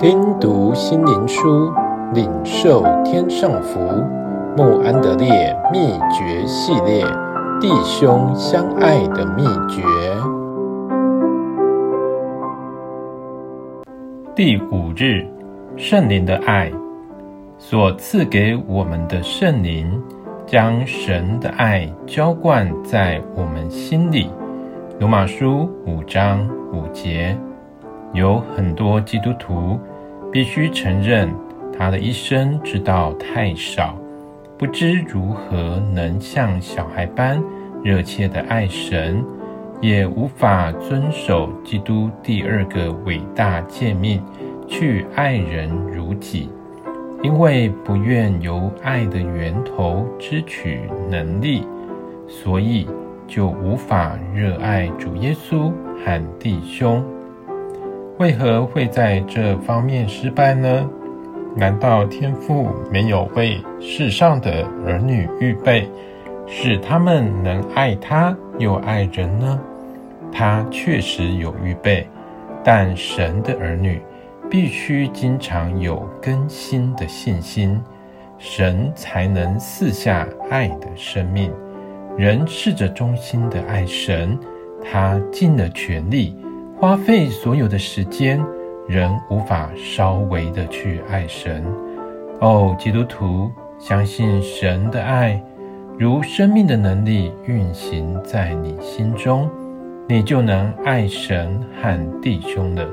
听读心灵书，领受天上福。穆安德烈秘诀系列：弟兄相爱的秘诀。第五日，圣灵的爱所赐给我们的圣灵，将神的爱浇灌在我们心里。罗马书五章五节，有很多基督徒。必须承认，他的一生知道太少，不知如何能像小孩般热切地爱神，也无法遵守基督第二个伟大诫命，去爱人如己，因为不愿由爱的源头支取能力，所以就无法热爱主耶稣和弟兄。为何会在这方面失败呢？难道天父没有为世上的儿女预备，使他们能爱他又爱人呢？他确实有预备，但神的儿女必须经常有更新的信心，神才能赐下爱的生命。人试着忠心的爱神，他尽了全力。花费所有的时间，仍无法稍微的去爱神。哦，基督徒，相信神的爱，如生命的能力运行在你心中，你就能爱神和弟兄了。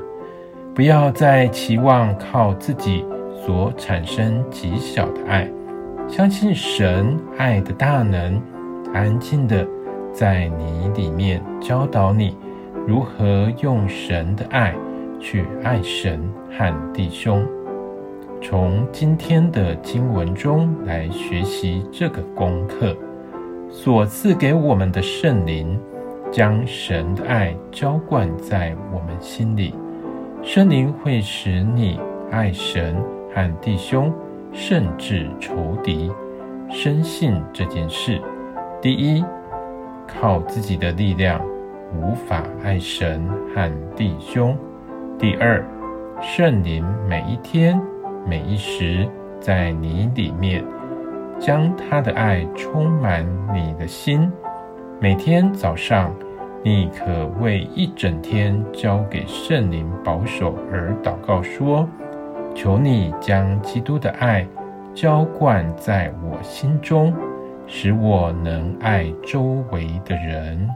不要再期望靠自己所产生极小的爱，相信神爱的大能，安静的在你里面教导你。如何用神的爱去爱神和弟兄？从今天的经文中来学习这个功课。所赐给我们的圣灵，将神的爱浇灌在我们心里。圣灵会使你爱神和弟兄，甚至仇敌。深信这件事：第一，靠自己的力量。无法爱神和弟兄。第二，圣灵每一天、每一时在你里面，将他的爱充满你的心。每天早上，你可为一整天交给圣灵保守而祷告说：“求你将基督的爱浇灌在我心中，使我能爱周围的人。”